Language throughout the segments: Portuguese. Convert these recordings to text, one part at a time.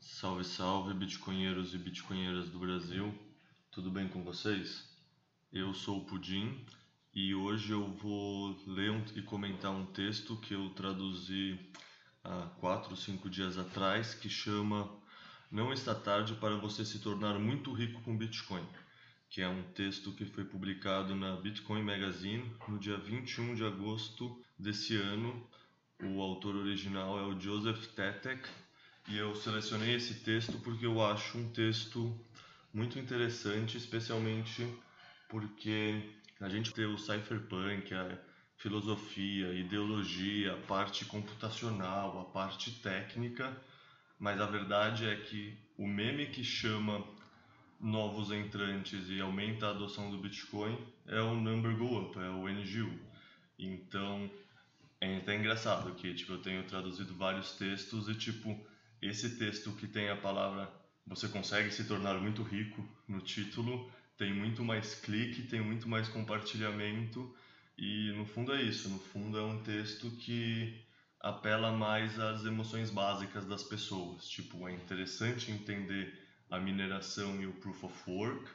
Salve, salve, bitcoinheiros e bitcoinheiras do Brasil. Tudo bem com vocês? Eu sou o Pudim e hoje eu vou ler um, e comentar um texto que eu traduzi há quatro ou cinco dias atrás que chama Não está tarde para você se tornar muito rico com Bitcoin, que é um texto que foi publicado na Bitcoin Magazine no dia 21 de agosto desse ano. O autor original é o Joseph Tetek e eu selecionei esse texto porque eu acho um texto muito interessante, especialmente porque a gente tem o cypherpunk, a filosofia, a ideologia, a parte computacional, a parte técnica, mas a verdade é que o meme que chama novos entrantes e aumenta a adoção do Bitcoin é o number go up, é o NGU. Então, é até engraçado que tipo eu tenho traduzido vários textos e tipo esse texto que tem a palavra você consegue se tornar muito rico no título tem muito mais clique, tem muito mais compartilhamento e no fundo é isso, no fundo é um texto que apela mais às emoções básicas das pessoas, tipo, é interessante entender a mineração e o proof of work,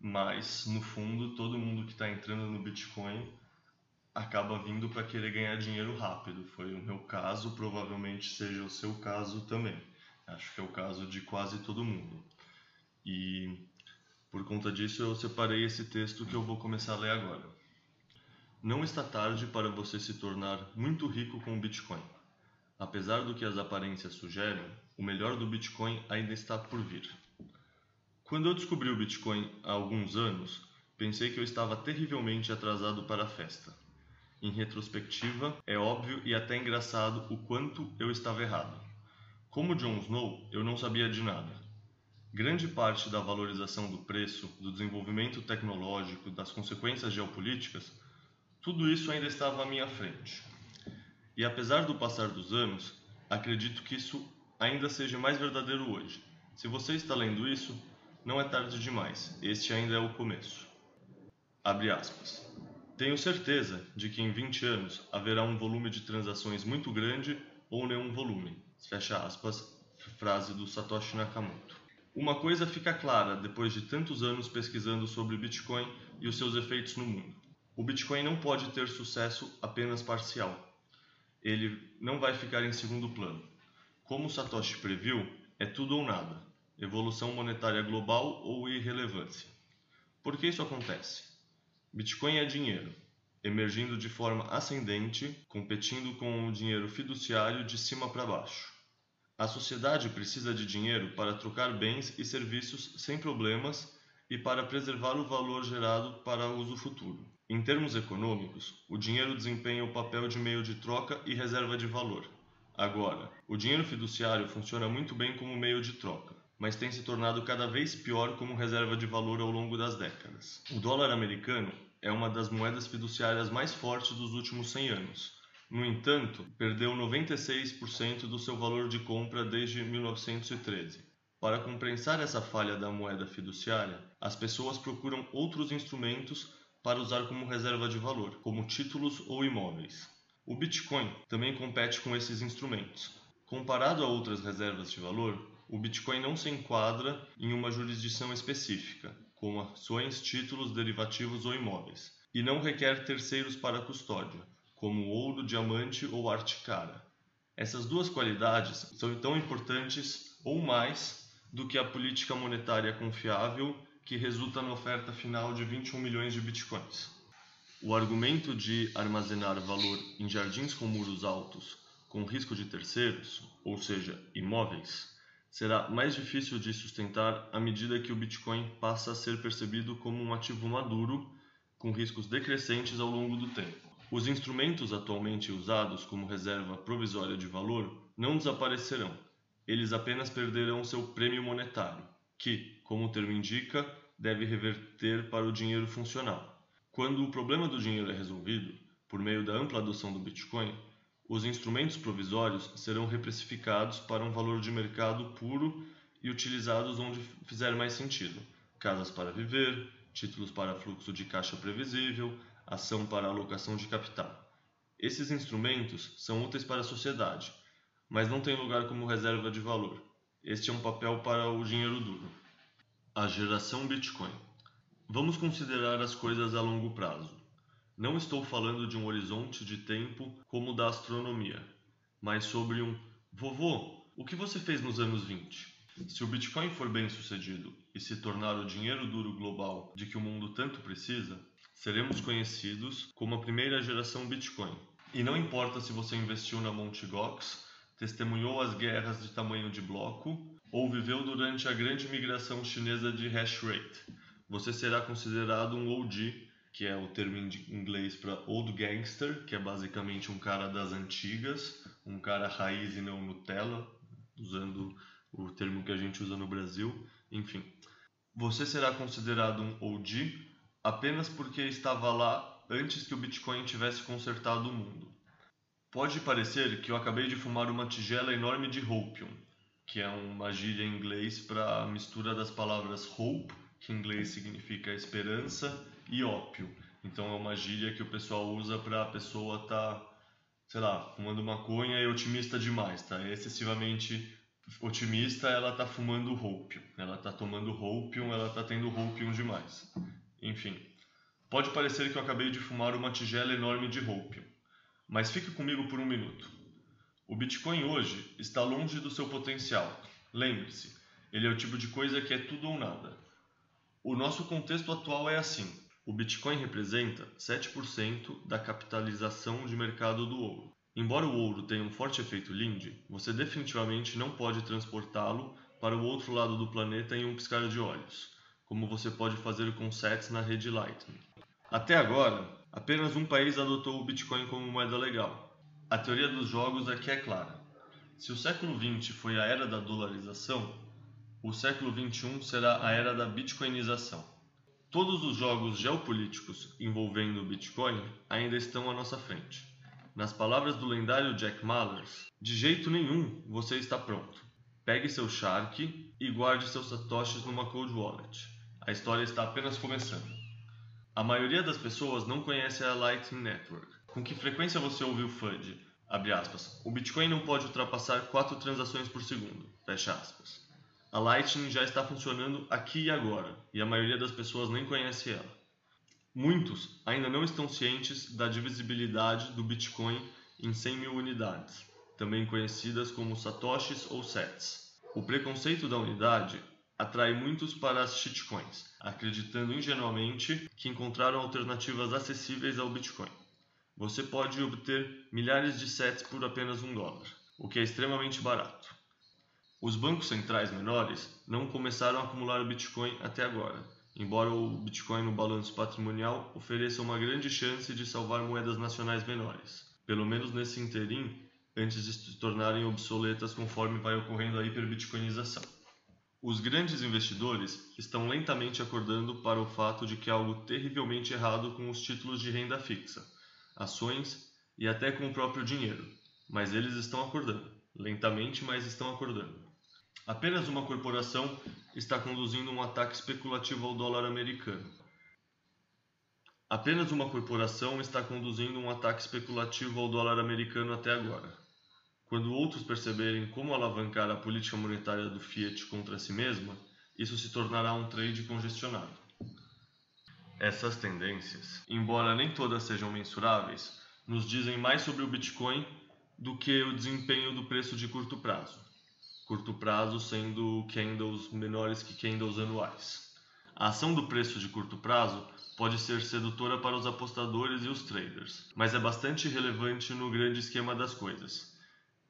mas no fundo todo mundo que está entrando no Bitcoin acaba vindo para querer ganhar dinheiro rápido. Foi o meu caso, provavelmente seja o seu caso também. Acho que é o caso de quase todo mundo. E por conta disso, eu separei esse texto que eu vou começar a ler agora. Não está tarde para você se tornar muito rico com o Bitcoin. Apesar do que as aparências sugerem, o melhor do Bitcoin ainda está por vir. Quando eu descobri o Bitcoin há alguns anos, pensei que eu estava terrivelmente atrasado para a festa. Em retrospectiva, é óbvio e até engraçado o quanto eu estava errado. Como Jon Snow, eu não sabia de nada Grande parte da valorização do preço, do desenvolvimento tecnológico, das consequências geopolíticas, tudo isso ainda estava à minha frente. E apesar do passar dos anos, acredito que isso ainda seja mais verdadeiro hoje. Se você está lendo isso, não é tarde demais. Este ainda é o começo. Abre aspas. Tenho certeza de que em 20 anos haverá um volume de transações muito grande ou nenhum volume. Fecha aspas, frase do Satoshi Nakamoto. Uma coisa fica clara depois de tantos anos pesquisando sobre Bitcoin e os seus efeitos no mundo: o Bitcoin não pode ter sucesso apenas parcial. Ele não vai ficar em segundo plano. Como Satoshi previu, é tudo ou nada: evolução monetária global ou irrelevância. Por que isso acontece? Bitcoin é dinheiro, emergindo de forma ascendente, competindo com o dinheiro fiduciário de cima para baixo. A sociedade precisa de dinheiro para trocar bens e serviços sem problemas e para preservar o valor gerado para uso futuro. Em termos econômicos, o dinheiro desempenha o papel de meio de troca e reserva de valor. Agora, o dinheiro fiduciário funciona muito bem como meio de troca, mas tem se tornado cada vez pior como reserva de valor ao longo das décadas. O dólar americano é uma das moedas fiduciárias mais fortes dos últimos 100 anos no entanto, perdeu 96% do seu valor de compra desde 1913. Para compensar essa falha da moeda fiduciária, as pessoas procuram outros instrumentos para usar como reserva de valor, como títulos ou imóveis. O Bitcoin também compete com esses instrumentos. Comparado a outras reservas de valor, o Bitcoin não se enquadra em uma jurisdição específica, como ações, títulos, derivativos ou imóveis, e não requer terceiros para custódia, como ouro, diamante ou arte cara. Essas duas qualidades são tão importantes ou mais do que a política monetária confiável que resulta na oferta final de 21 milhões de bitcoins. O argumento de armazenar valor em jardins com muros altos, com risco de terceiros, ou seja, imóveis, será mais difícil de sustentar à medida que o Bitcoin passa a ser percebido como um ativo maduro, com riscos decrescentes ao longo do tempo. Os instrumentos atualmente usados como reserva provisória de valor não desaparecerão, eles apenas perderão seu prêmio monetário, que, como o termo indica, deve reverter para o dinheiro funcional. Quando o problema do dinheiro é resolvido, por meio da ampla adoção do Bitcoin, os instrumentos provisórios serão reprecificados para um valor de mercado puro e utilizados onde fizer mais sentido: casas para viver, títulos para fluxo de caixa previsível, ação para alocação de capital. Esses instrumentos são úteis para a sociedade, mas não têm lugar como reserva de valor. Este é um papel para o dinheiro duro. A geração Bitcoin. Vamos considerar as coisas a longo prazo. Não estou falando de um horizonte de tempo como o da astronomia, mas sobre um vovô, o que você fez nos anos 20? Se o Bitcoin for bem sucedido e se tornar o dinheiro duro global de que o mundo tanto precisa, seremos conhecidos como a primeira geração Bitcoin. E não importa se você investiu na Mt. Gox, testemunhou as guerras de tamanho de bloco ou viveu durante a grande migração chinesa de hash rate, você será considerado um OG, que é o termo em inglês para Old Gangster, que é basicamente um cara das antigas, um cara raiz e não Nutella, usando o termo que a gente usa no Brasil. Enfim, você será considerado um OG apenas porque estava lá antes que o Bitcoin tivesse consertado o mundo. Pode parecer que eu acabei de fumar uma tigela enorme de hopium, que é uma gíria em inglês para a mistura das palavras hope, que em inglês significa esperança, e ópio. Então é uma gíria que o pessoal usa para a pessoa estar, tá, sei lá, fumando maconha e otimista demais, tá? Excessivamente otimista, ela está fumando hopium, ela está tomando hopium, ela está tendo hopium demais. Enfim, pode parecer que eu acabei de fumar uma tigela enorme de hopium, mas fique comigo por um minuto. O Bitcoin hoje está longe do seu potencial. Lembre-se, ele é o tipo de coisa que é tudo ou nada. O nosso contexto atual é assim: o Bitcoin representa 7% da capitalização de mercado do ouro. Embora o ouro tenha um forte efeito Lindy, você definitivamente não pode transportá-lo para o outro lado do planeta em um piscar de olhos, como você pode fazer com sets na rede Lightning. Até agora, apenas um país adotou o Bitcoin como moeda legal. A teoria dos jogos aqui é clara. Se o século XX foi a era da dolarização, o século XXI será a era da bitcoinização. Todos os jogos geopolíticos envolvendo o Bitcoin ainda estão à nossa frente. Nas palavras do lendário Jack Mallers, de jeito nenhum você está pronto. Pegue seu Shark e guarde seus satoshis numa cold wallet. A história está apenas começando. A maioria das pessoas não conhece a Lightning Network. Com que frequência você ouve o FUD? Abre aspas. O Bitcoin não pode ultrapassar 4 transações por segundo. Fecha aspas. A Lightning já está funcionando aqui e agora, e a maioria das pessoas nem conhece ela. Muitos ainda não estão cientes da divisibilidade do Bitcoin em 100 mil unidades, também conhecidas como satoshis ou sets. O preconceito da unidade atrai muitos para as shitcoins, acreditando ingenuamente que encontraram alternativas acessíveis ao Bitcoin. Você pode obter milhares de sets por apenas um dólar, o que é extremamente barato. Os bancos centrais menores não começaram a acumular Bitcoin até agora, embora o Bitcoin no balanço patrimonial ofereça uma grande chance de salvar moedas nacionais menores, pelo menos nesse interim, antes de se tornarem obsoletas conforme vai ocorrendo a hiperbitcoinização. Os grandes investidores estão lentamente acordando para o fato de que há algo terrivelmente errado com os títulos de renda fixa, ações e até com o próprio dinheiro, mas eles estão acordando, lentamente, mas estão acordando. Apenas uma corporação está conduzindo um ataque especulativo ao dólar americano. Apenas uma corporação está conduzindo um ataque especulativo ao dólar americano até agora. Quando outros perceberem como alavancar a política monetária do Fiat contra si mesma, isso se tornará um trade congestionado. Essas tendências, embora nem todas sejam mensuráveis, nos dizem mais sobre o Bitcoin do que o desempenho do preço de curto prazo curto prazo sendo candles menores que candles anuais. A ação do preço de curto prazo pode ser sedutora para os apostadores e os traders, mas é bastante relevante no grande esquema das coisas.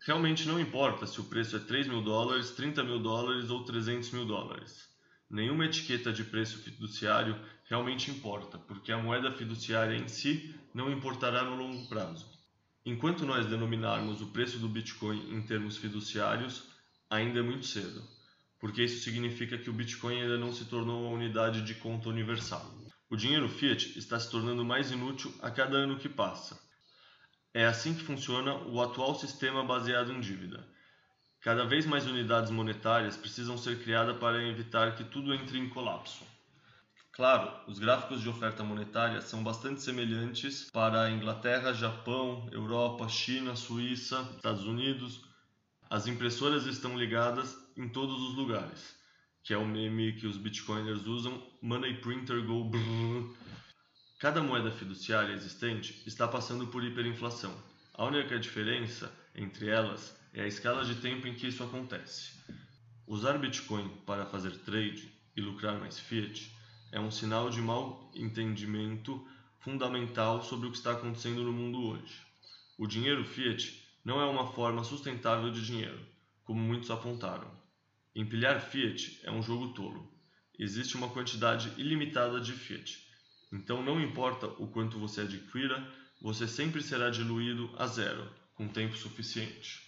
Realmente não importa se o preço é 3 mil dólares, 30 mil dólares ou 300 mil dólares. Nenhuma etiqueta de preço fiduciário realmente importa, porque a moeda fiduciária em si não importará no longo prazo. Enquanto nós denominarmos o preço do Bitcoin em termos fiduciários, ainda é muito cedo, porque isso significa que o Bitcoin ainda não se tornou uma unidade de conta universal. O dinheiro fiat está se tornando mais inútil a cada ano que passa. É assim que funciona o atual sistema baseado em dívida. Cada vez mais unidades monetárias precisam ser criadas para evitar que tudo entre em colapso. Claro, os gráficos de oferta monetária são bastante semelhantes para a Inglaterra, Japão, Europa, China, Suíça, Estados Unidos. As impressoras estão ligadas em todos os lugares, que é o meme que os bitcoiners usam, money printer go brrr. Cada moeda fiduciária existente está passando por hiperinflação. A única diferença entre elas é a escala de tempo em que isso acontece. Usar Bitcoin para fazer trade e lucrar mais fiat é um sinal de mau entendimento fundamental sobre o que está acontecendo no mundo hoje. O dinheiro fiat não é uma forma sustentável de dinheiro, como muitos apontaram. Empilhar fiat é um jogo tolo. Existe uma quantidade ilimitada de fiat. Então não importa o quanto você adquira, você sempre será diluído a zero, com tempo suficiente.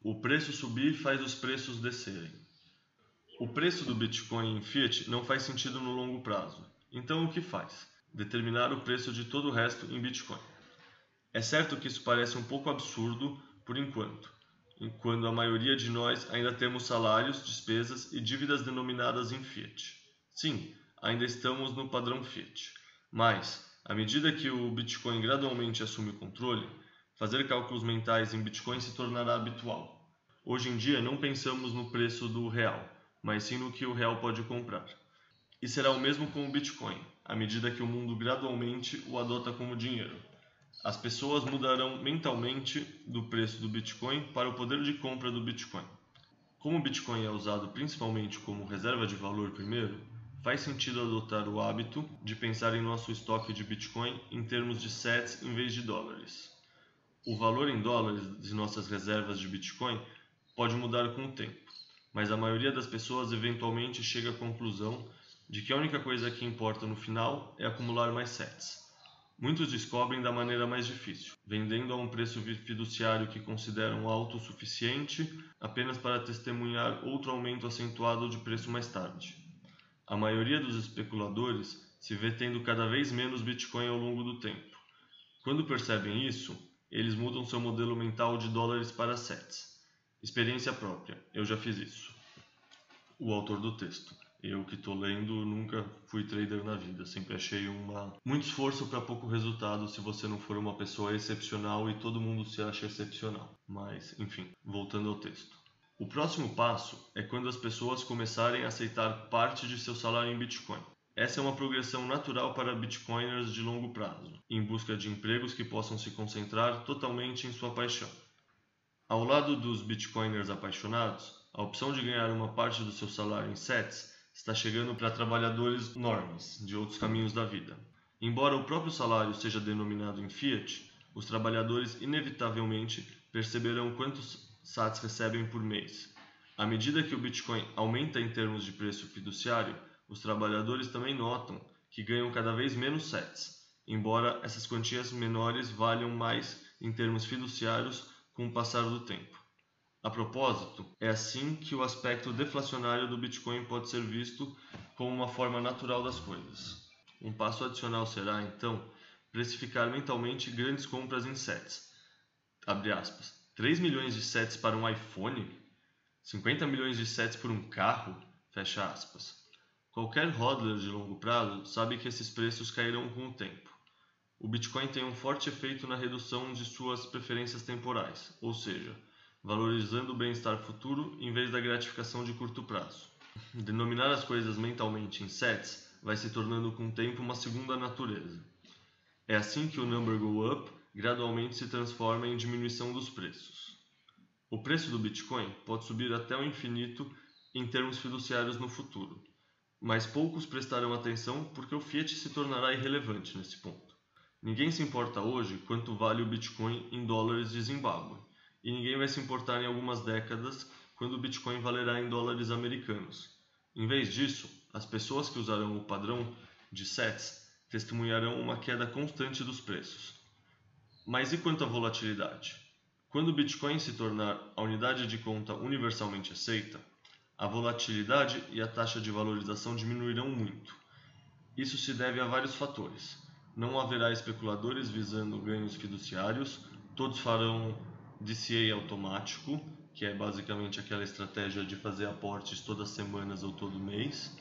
O preço subir faz os preços descerem. O preço do Bitcoin em fiat não faz sentido no longo prazo. Então o que faz? Determinar o preço de todo o resto em Bitcoin. É certo que isso parece um pouco absurdo por enquanto, quando a maioria de nós ainda temos salários, despesas e dívidas denominadas em fiat. Sim, ainda estamos no padrão fiat. Mas, à medida que o Bitcoin gradualmente assume o controle, Fazer cálculos mentais em Bitcoin se tornará habitual. Hoje em dia não pensamos no preço do real, mas sim no que o real pode comprar. E será o mesmo com o Bitcoin, à medida que o mundo gradualmente o adota como dinheiro. As pessoas mudarão mentalmente do preço do Bitcoin para o poder de compra do Bitcoin. Como o Bitcoin é usado principalmente como reserva de valor primeiro, faz sentido adotar o hábito de pensar em nosso estoque de Bitcoin em termos de sets em vez de dólares. O valor em dólares de nossas reservas de Bitcoin pode mudar com o tempo, mas a maioria das pessoas eventualmente chega à conclusão de que a única coisa que importa no final é acumular mais sets. Muitos descobrem da maneira mais difícil, vendendo a um preço fiduciário que consideram alto o suficiente apenas para testemunhar outro aumento acentuado de preço mais tarde. A maioria dos especuladores se vê tendo cada vez menos Bitcoin ao longo do tempo. Quando percebem isso, eles mudam seu modelo mental de dólares para sets. Experiência própria, eu já fiz isso. O autor do texto. Eu que estou lendo nunca fui trader na vida, sempre achei uma muito esforço para pouco resultado se você não for uma pessoa excepcional e todo mundo se acha excepcional. Mas, enfim, voltando ao texto. O próximo passo é quando as pessoas começarem a aceitar parte de seu salário em Bitcoin. Essa é uma progressão natural para bitcoiners de longo prazo, em busca de empregos que possam se concentrar totalmente em sua paixão. Ao lado dos bitcoiners apaixonados, a opção de ganhar uma parte do seu salário em sets está chegando para trabalhadores normes de outros caminhos da vida. Embora o próprio salário seja denominado em fiat, os trabalhadores inevitavelmente perceberão quantos sats recebem por mês. À medida que o Bitcoin aumenta em termos de preço fiduciário, os trabalhadores também notam que ganham cada vez menos sets, embora essas quantias menores valham mais em termos fiduciários com o passar do tempo. A propósito, é assim que o aspecto deflacionário do Bitcoin pode ser visto como uma forma natural das coisas. Um passo adicional será, então, precificar mentalmente grandes compras em sets. Abre aspas. 3 milhões de sets para um iPhone? 50 milhões de sets por um carro? Fecha aspas. Qualquer hodler de longo prazo sabe que esses preços cairão com o tempo. O Bitcoin tem um forte efeito na redução de suas preferências temporais, ou seja, valorizando o bem-estar futuro em vez da gratificação de curto prazo. Denominar as coisas mentalmente em sets vai se tornando com o tempo uma segunda natureza. É assim que o number go up gradualmente se transforma em diminuição dos preços. O preço do Bitcoin pode subir até o infinito em termos fiduciários no futuro, mas poucos prestarão atenção porque o fiat se tornará irrelevante nesse ponto. Ninguém se importa hoje quanto vale o Bitcoin em dólares de Zimbábue, e ninguém vai se importar em algumas décadas quando o Bitcoin valerá em dólares americanos. Em vez disso, as pessoas que usarão o padrão de sets testemunharão uma queda constante dos preços. Mas e quanto à volatilidade? Quando o Bitcoin se tornar a unidade de conta universalmente aceita, a volatilidade e a taxa de valorização diminuirão muito. Isso se deve a vários fatores. Não haverá especuladores visando ganhos fiduciários, todos farão DCA automático, que é basicamente aquela estratégia de fazer aportes todas as semanas ou todo mês.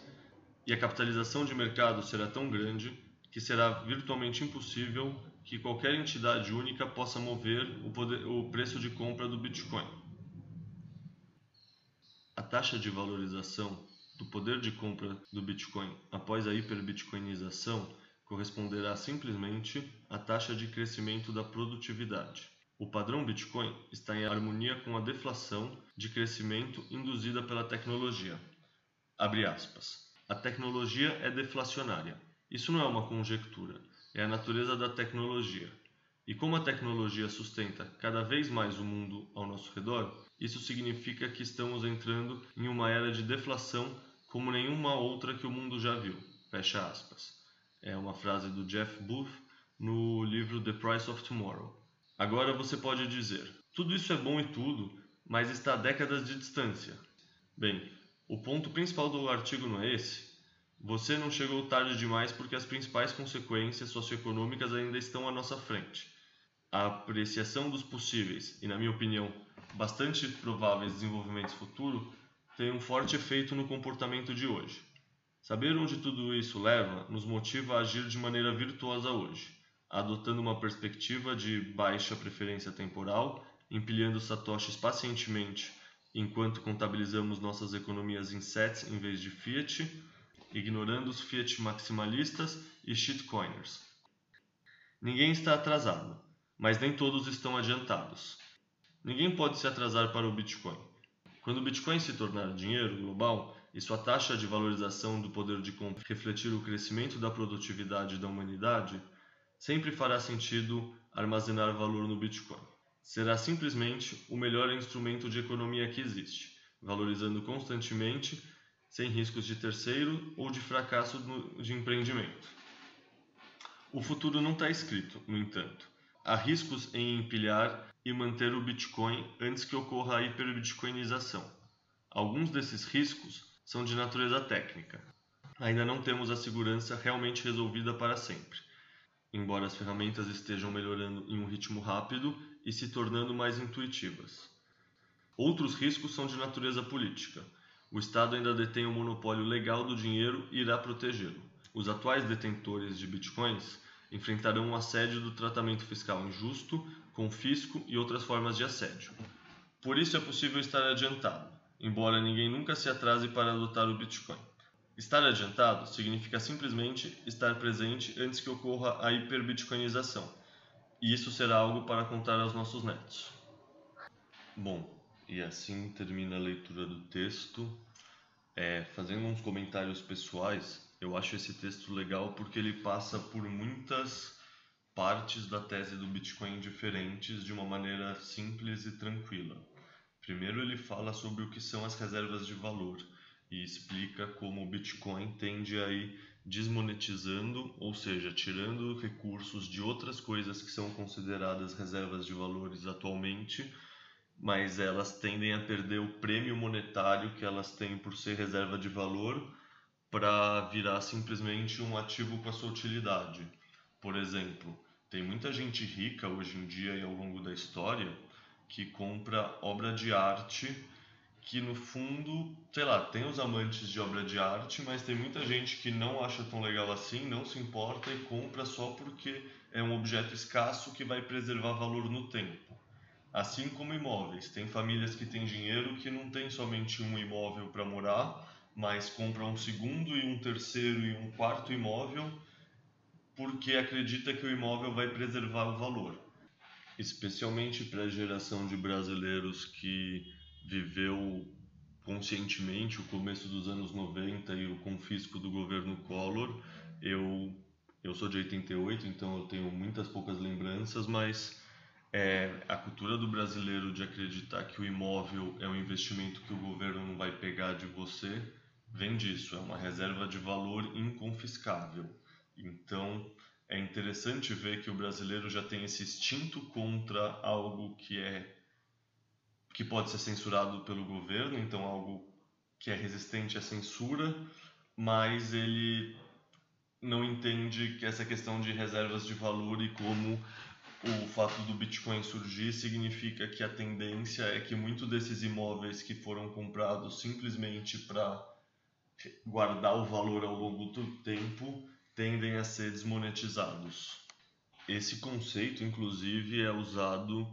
E a capitalização de mercado será tão grande que será virtualmente impossível que qualquer entidade única possa mover o, poder, o preço de compra do Bitcoin. A taxa de valorização do poder de compra do Bitcoin após a hiperbitcoinização corresponderá simplesmente à taxa de crescimento da produtividade. O padrão Bitcoin está em harmonia com a deflação de crescimento induzida pela tecnologia. A tecnologia é deflacionária. Isso não é uma conjectura, é a natureza da tecnologia. E como a tecnologia sustenta cada vez mais o mundo ao nosso redor, isso significa que estamos entrando em uma era de deflação como nenhuma outra que o mundo já viu. Fecha aspas. É uma frase do Jeff Booth no livro The Price of Tomorrow. Agora você pode dizer: tudo isso é bom e tudo, mas está a décadas de distância. Bem, o ponto principal do artigo não é esse. Você não chegou tarde demais porque as principais consequências socioeconômicas ainda estão à nossa frente. A apreciação dos possíveis e, na minha opinião, bastante prováveis desenvolvimentos futuros tem um forte efeito no comportamento de hoje. Saber onde tudo isso leva nos motiva a agir de maneira virtuosa hoje, adotando uma perspectiva de baixa preferência temporal, empilhando satoshis pacientemente enquanto contabilizamos nossas economias em sets em vez de fiat, ignorando os fiat maximalistas e shitcoiners. Ninguém está atrasado, mas nem todos estão adiantados. Ninguém pode se atrasar para o Bitcoin. Quando o Bitcoin se tornar dinheiro global e sua taxa de valorização do poder de compra refletir o crescimento da produtividade da humanidade, sempre fará sentido armazenar valor no Bitcoin. Será simplesmente o melhor instrumento de economia que existe, valorizando constantemente, sem riscos de terceiro ou de fracasso de empreendimento. O futuro não está escrito, no entanto. Há riscos em empilhar e manter o Bitcoin antes que ocorra a hiperbitcoinização. Alguns desses riscos são de natureza técnica. Ainda não temos a segurança realmente resolvida para sempre, embora as ferramentas estejam melhorando em um ritmo rápido e se tornando mais intuitivas. Outros riscos são de natureza política. O Estado ainda detém o monopólio legal do dinheiro e irá protegê-lo. Os atuais detentores de bitcoins enfrentarão o assédio do tratamento fiscal injusto, confisco e outras formas de assédio. Por isso é possível estar adiantado, embora ninguém nunca se atrase para adotar o Bitcoin. Estar adiantado significa simplesmente estar presente antes que ocorra a hiperbitcoinização, e isso será algo para contar aos nossos netos. Bom, e assim termina a leitura do texto. É, fazendo uns comentários pessoais, eu acho esse texto legal porque ele passa por muitas partes da tese do Bitcoin diferentes de uma maneira simples e tranquila. Primeiro, ele fala sobre o que são as reservas de valor e explica como o Bitcoin tende a ir desmonetizando, ou seja, tirando recursos de outras coisas que são consideradas reservas de valores atualmente, mas elas tendem a perder o prêmio monetário que elas têm por ser reserva de valor para virar simplesmente um ativo com a sua utilidade. Por exemplo, tem muita gente rica hoje em dia e ao longo da história que compra obra de arte que no fundo, sei lá, tem os amantes de obra de arte, mas tem muita gente que não acha tão legal assim, não se importa e compra só porque é um objeto escasso que vai preservar valor no tempo. Assim como imóveis, tem famílias que têm dinheiro que não tem somente um imóvel para morar, mas compra um segundo e um terceiro e um quarto imóvel porque acredita que o imóvel vai preservar o valor. Especialmente para a geração de brasileiros que viveu conscientemente o começo dos anos 90 e o confisco do governo Collor. Eu eu sou de 88, então eu tenho muitas poucas lembranças, mas é, a cultura do brasileiro de acreditar que o imóvel é um investimento que o governo não vai pegar de você vem disso, é uma reserva de valor inconfiscável. Então, é interessante ver que o brasileiro já tem esse instinto contra algo que é que pode ser censurado pelo governo, então algo que é resistente à censura, mas ele não entende que essa questão de reservas de valor e como o fato do Bitcoin surgir significa que a tendência é que muitos desses imóveis que foram comprados simplesmente para guardar o valor ao longo do tempo tendem a ser desmonetizados. Esse conceito, inclusive, é usado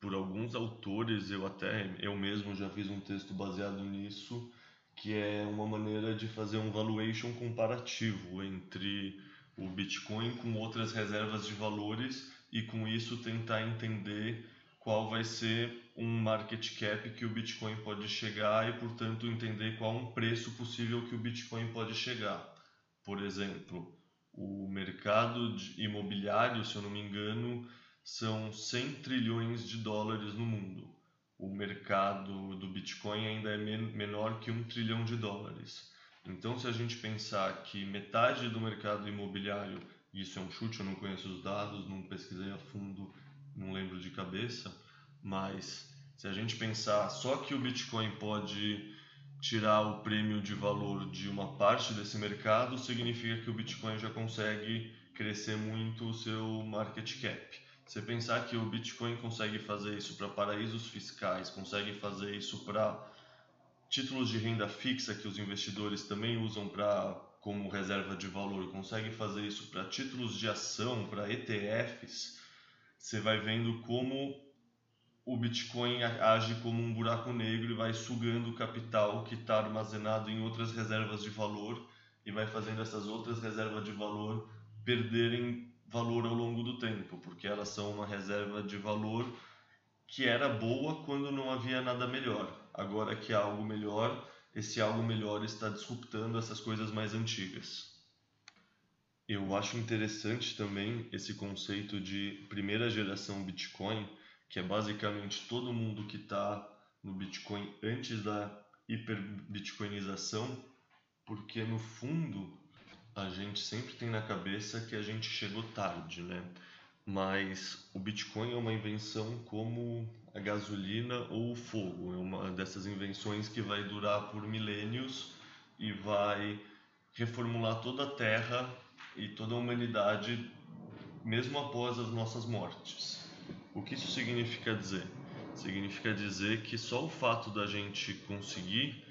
por alguns autores, eu até eu mesmo já fiz um texto baseado nisso, que é uma maneira de fazer um valuation comparativo entre o Bitcoin com outras reservas de valores e com isso tentar entender qual vai ser um market cap que o Bitcoin pode chegar e, portanto, entender qual um preço possível que o Bitcoin pode chegar. Por exemplo, o mercado imobiliário, se eu não me engano, são 100 trilhões de dólares no mundo. O mercado do Bitcoin ainda é menor que um trilhão de dólares. Então, se a gente pensar que metade do mercado imobiliário, isso é um chute, eu não conheço os dados, não pesquisei a fundo, não lembro de cabeça, mas se a gente pensar só que o Bitcoin pode tirar o prêmio de valor de uma parte desse mercado, significa que o Bitcoin já consegue crescer muito o seu market cap. Você pensar que o Bitcoin consegue fazer isso para paraísos fiscais, consegue fazer isso para títulos de renda fixa que os investidores também usam para como reserva de valor, consegue fazer isso para títulos de ação, para ETFs, você vai vendo como o Bitcoin age como um buraco negro e vai sugando o capital que está armazenado em outras reservas de valor e vai fazendo essas outras reservas de valor perderem valor ao longo do tempo, porque elas são uma reserva de valor que era boa quando não havia nada melhor. Agora que há algo melhor, esse algo melhor está disruptando essas coisas mais antigas. Eu acho interessante também esse conceito de primeira geração Bitcoin, que é basicamente todo mundo que está no Bitcoin antes da hiperbitcoinização, porque no fundo a gente sempre tem na cabeça que a gente chegou tarde, né? Mas o Bitcoin é uma invenção como a gasolina ou o fogo. É uma dessas invenções que vai durar por milênios e vai reformular toda a Terra e toda a humanidade, mesmo após as nossas mortes. O que isso significa dizer? Significa dizer que só o fato da gente conseguir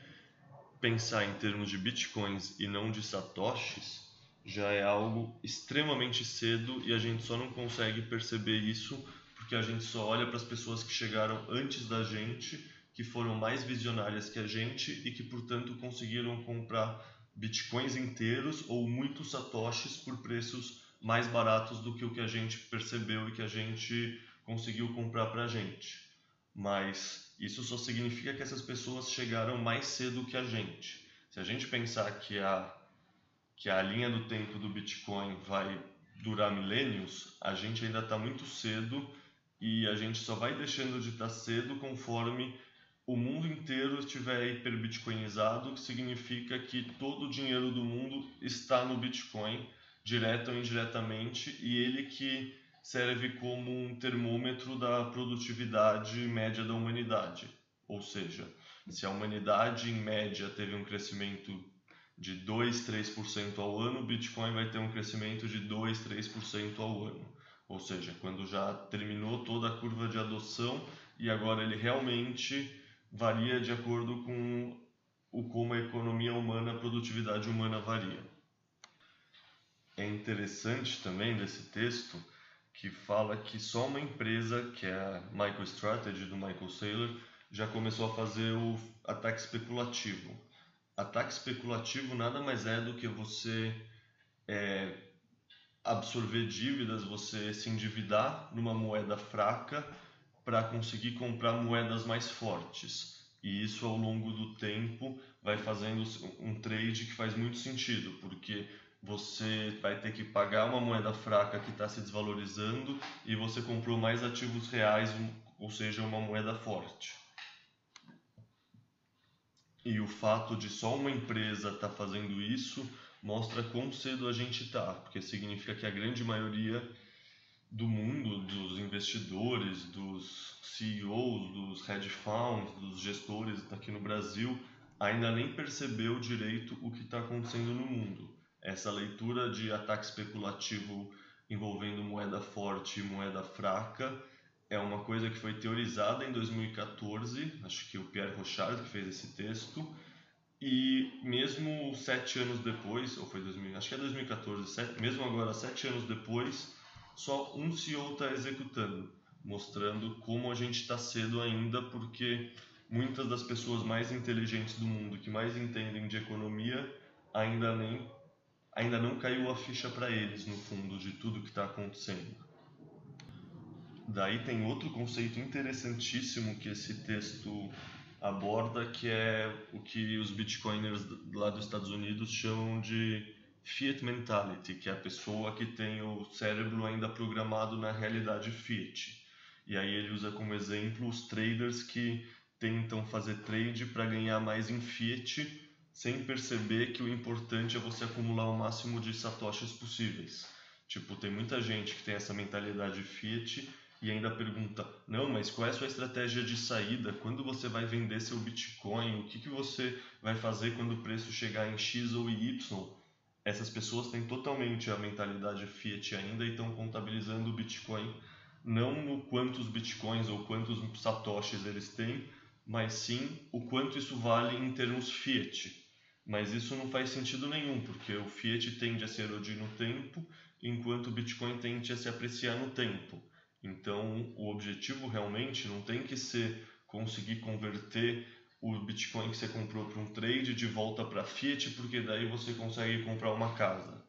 pensar em termos de bitcoins e não de satoshis já é algo extremamente cedo e a gente só não consegue perceber isso porque a gente só olha para as pessoas que chegaram antes da gente, que foram mais visionárias que a gente e que, portanto, conseguiram comprar bitcoins inteiros ou muitos satoshis por preços mais baratos do que o que a gente percebeu e que a gente conseguiu comprar para a gente. Mas isso só significa que essas pessoas chegaram mais cedo que a gente. Se a gente pensar que a, que a linha do tempo do Bitcoin vai durar milênios, a gente ainda está muito cedo e a gente só vai deixando de estar tá cedo conforme o mundo inteiro estiver hiperbitcoinizado, que significa que todo o dinheiro do mundo está no Bitcoin, direto ou indiretamente, e ele que serve como um termômetro da produtividade média da humanidade. Ou seja, se a humanidade em média teve um crescimento de 2, 3% ao ano, o Bitcoin vai ter um crescimento de 2, 3% ao ano. Ou seja, quando já terminou toda a curva de adoção e agora ele realmente varia de acordo com o como a economia humana, a produtividade humana varia. É interessante também desse texto que fala que só uma empresa, que é a MicroStrategy do Michael Saylor, já começou a fazer o ataque especulativo. Ataque especulativo nada mais é do que você é, absorver dívidas, você se endividar numa moeda fraca para conseguir comprar moedas mais fortes. E isso ao longo do tempo vai fazendo um trade que faz muito sentido, porque você vai ter que pagar uma moeda fraca que está se desvalorizando e você comprou mais ativos reais, ou seja, uma moeda forte. E o fato de só uma empresa estar tá fazendo isso mostra quão cedo a gente está, porque significa que a grande maioria do mundo, dos investidores, dos CEOs, dos hedge funds, dos gestores aqui no Brasil, ainda nem percebeu direito o que está acontecendo no mundo. Essa leitura de ataque especulativo envolvendo moeda forte e moeda fraca é uma coisa que foi teorizada em 2014, acho que o Pierre Rochard que fez esse texto, e mesmo sete anos depois, ou foi 2000, acho que é 2014, sete, mesmo agora sete anos depois, só um CEO está executando, mostrando como a gente está cedo ainda, porque muitas das pessoas mais inteligentes do mundo, que mais entendem de economia, ainda nem ainda não caiu a ficha para eles no fundo de tudo que está acontecendo. Daí tem outro conceito interessantíssimo que esse texto aborda, que é o que os bitcoiners lá dos Estados Unidos chamam de fiat mentality, que é a pessoa que tem o cérebro ainda programado na realidade fiat. E aí ele usa como exemplo os traders que tentam fazer trade para ganhar mais em fiat, sem perceber que o importante é você acumular o máximo de satoshis possíveis. Tipo, tem muita gente que tem essa mentalidade fiat e ainda pergunta: não, mas qual é a sua estratégia de saída? Quando você vai vender seu Bitcoin? O que, que você vai fazer quando o preço chegar em X ou Y? Essas pessoas têm totalmente a mentalidade fiat ainda e estão contabilizando o Bitcoin não no quantos Bitcoins ou quantos satoshis eles têm, mas sim o quanto isso vale em termos fiat. Mas isso não faz sentido nenhum, porque o fiat tende a se erodir no tempo, enquanto o Bitcoin tende a se apreciar no tempo. Então, o objetivo realmente não tem que ser conseguir converter o Bitcoin que você comprou para um trade de volta para Fiat, porque daí você consegue comprar uma casa.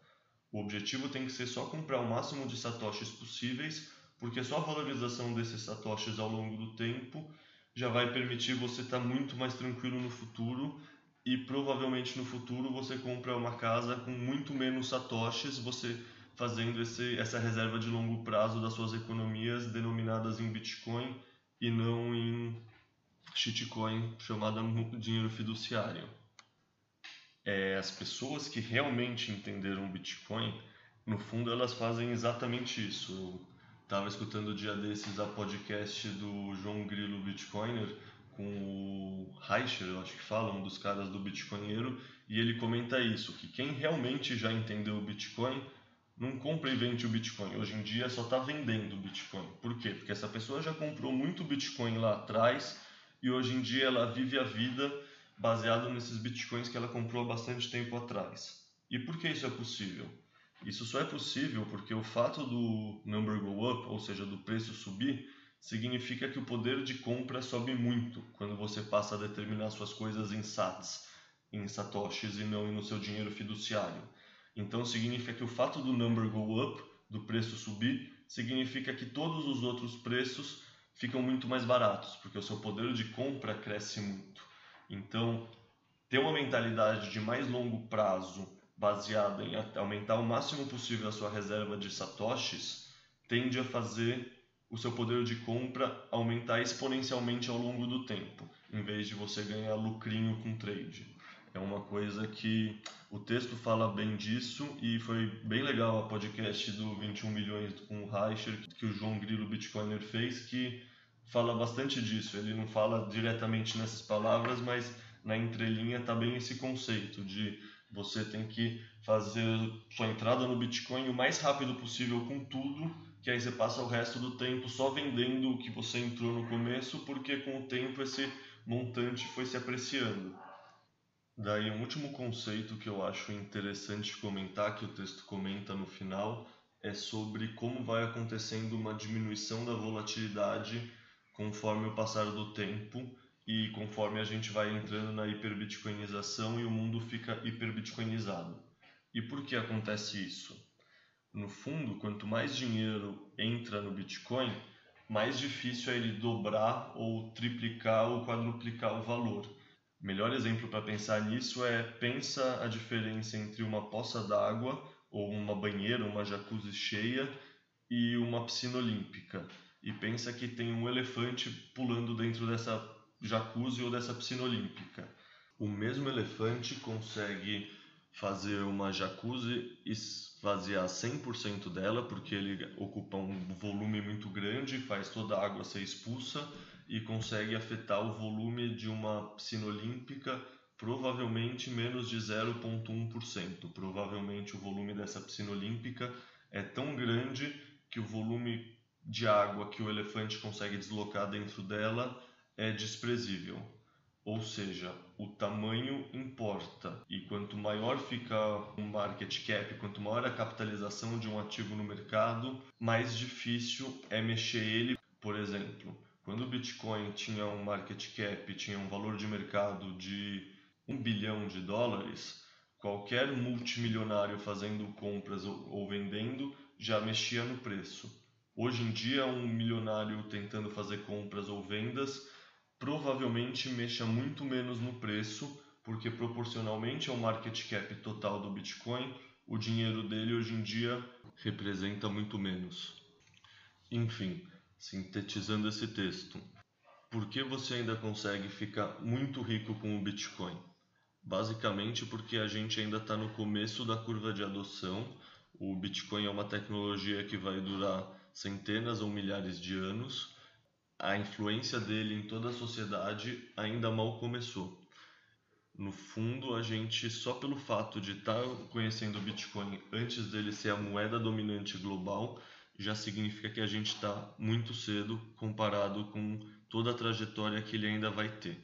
O objetivo tem que ser só comprar o máximo de satoshis possíveis, porque só a valorização desses satoshis ao longo do tempo já vai permitir você estar tá muito mais tranquilo no futuro e provavelmente no futuro você compra uma casa com muito menos satoshis, você fazendo esse, essa reserva de longo prazo das suas economias denominadas em Bitcoin e não em shitcoin, chamada dinheiro fiduciário. É, as pessoas que realmente entenderam Bitcoin, no fundo elas fazem exatamente isso. Estava escutando o dia desses a podcast do João Grilo Bitcoiner com o Reicher, eu acho que fala, um dos caras do Bitcoinheiro, e ele comenta isso, que quem realmente já entendeu o Bitcoin não compra e vende o Bitcoin. Hoje em dia só está vendendo o Bitcoin. Por quê? Porque essa pessoa já comprou muito Bitcoin lá atrás e hoje em dia ela vive a vida baseado nesses Bitcoins que ela comprou há bastante tempo atrás. E por que isso é possível? Isso só é possível porque o fato do number go up, ou seja, do preço subir, significa que o poder de compra sobe muito quando você passa a determinar suas coisas em sats, em satoshis e não no seu dinheiro fiduciário. Então significa que o fato do number go up, do preço subir, significa que todos os outros preços ficam muito mais baratos, porque o seu poder de compra cresce muito. Então, ter uma mentalidade de mais longo prazo, baseada em aumentar o máximo possível a sua reserva de satoshis, tende a fazer o seu poder de compra aumentar exponencialmente ao longo do tempo, em vez de você ganhar lucrinho com trade. É uma coisa que o texto fala bem disso e foi bem legal a podcast do 21 milhões com o Reicher que o João Grilo Bitcoiner fez que fala bastante disso. Ele não fala diretamente nessas palavras, mas na entrelinha está bem esse conceito de você tem que fazer sua entrada no Bitcoin o mais rápido possível com tudo, que aí você passa o resto do tempo só vendendo o que você entrou no começo, porque com o tempo esse montante foi se apreciando. Daí um último conceito que eu acho interessante comentar, que o texto comenta no final, é sobre como vai acontecendo uma diminuição da volatilidade conforme o passar do tempo e conforme a gente vai entrando na hiperbitcoinização e o mundo fica hiperbitcoinizado. E por que acontece isso? No fundo, quanto mais dinheiro entra no Bitcoin, mais difícil é ele dobrar ou triplicar ou quadruplicar o valor. Melhor exemplo para pensar nisso é pensa a diferença entre uma poça d'água ou uma banheira, uma jacuzzi cheia e uma piscina olímpica. E pensa que tem um elefante pulando dentro dessa jacuzzi ou dessa piscina olímpica. O mesmo elefante consegue fazer uma jacuzzi esvaziar 100% dela, porque ele ocupa um volume muito grande, faz toda a água ser expulsa e consegue afetar o volume de uma piscina olímpica provavelmente menos de 0,1%. Provavelmente o volume dessa piscina olímpica é tão grande que o volume de água que o elefante consegue deslocar dentro dela é desprezível. Ou seja, o tamanho importa. E quanto maior fica o market cap, quanto maior a capitalização de um ativo no mercado, mais difícil é mexer ele. Por exemplo, quando o Bitcoin tinha um market cap, tinha um valor de mercado de um bilhão de dólares, qualquer multimilionário fazendo compras ou vendendo já mexia no preço. Hoje em dia, um milionário tentando fazer compras ou vendas provavelmente mexa muito menos no preço, porque proporcionalmente ao market cap total do Bitcoin, o dinheiro dele hoje em dia representa muito menos. Enfim, sintetizando esse texto, por que você ainda consegue ficar muito rico com o Bitcoin? Basicamente porque a gente ainda está no começo da curva de adoção. O Bitcoin é uma tecnologia que vai durar centenas ou milhares de anos a influência dele em toda a sociedade ainda mal começou. No fundo, a gente só pelo fato de estar tá conhecendo o Bitcoin antes dele ser a moeda dominante global, já significa que a gente está muito cedo comparado com toda a trajetória que ele ainda vai ter.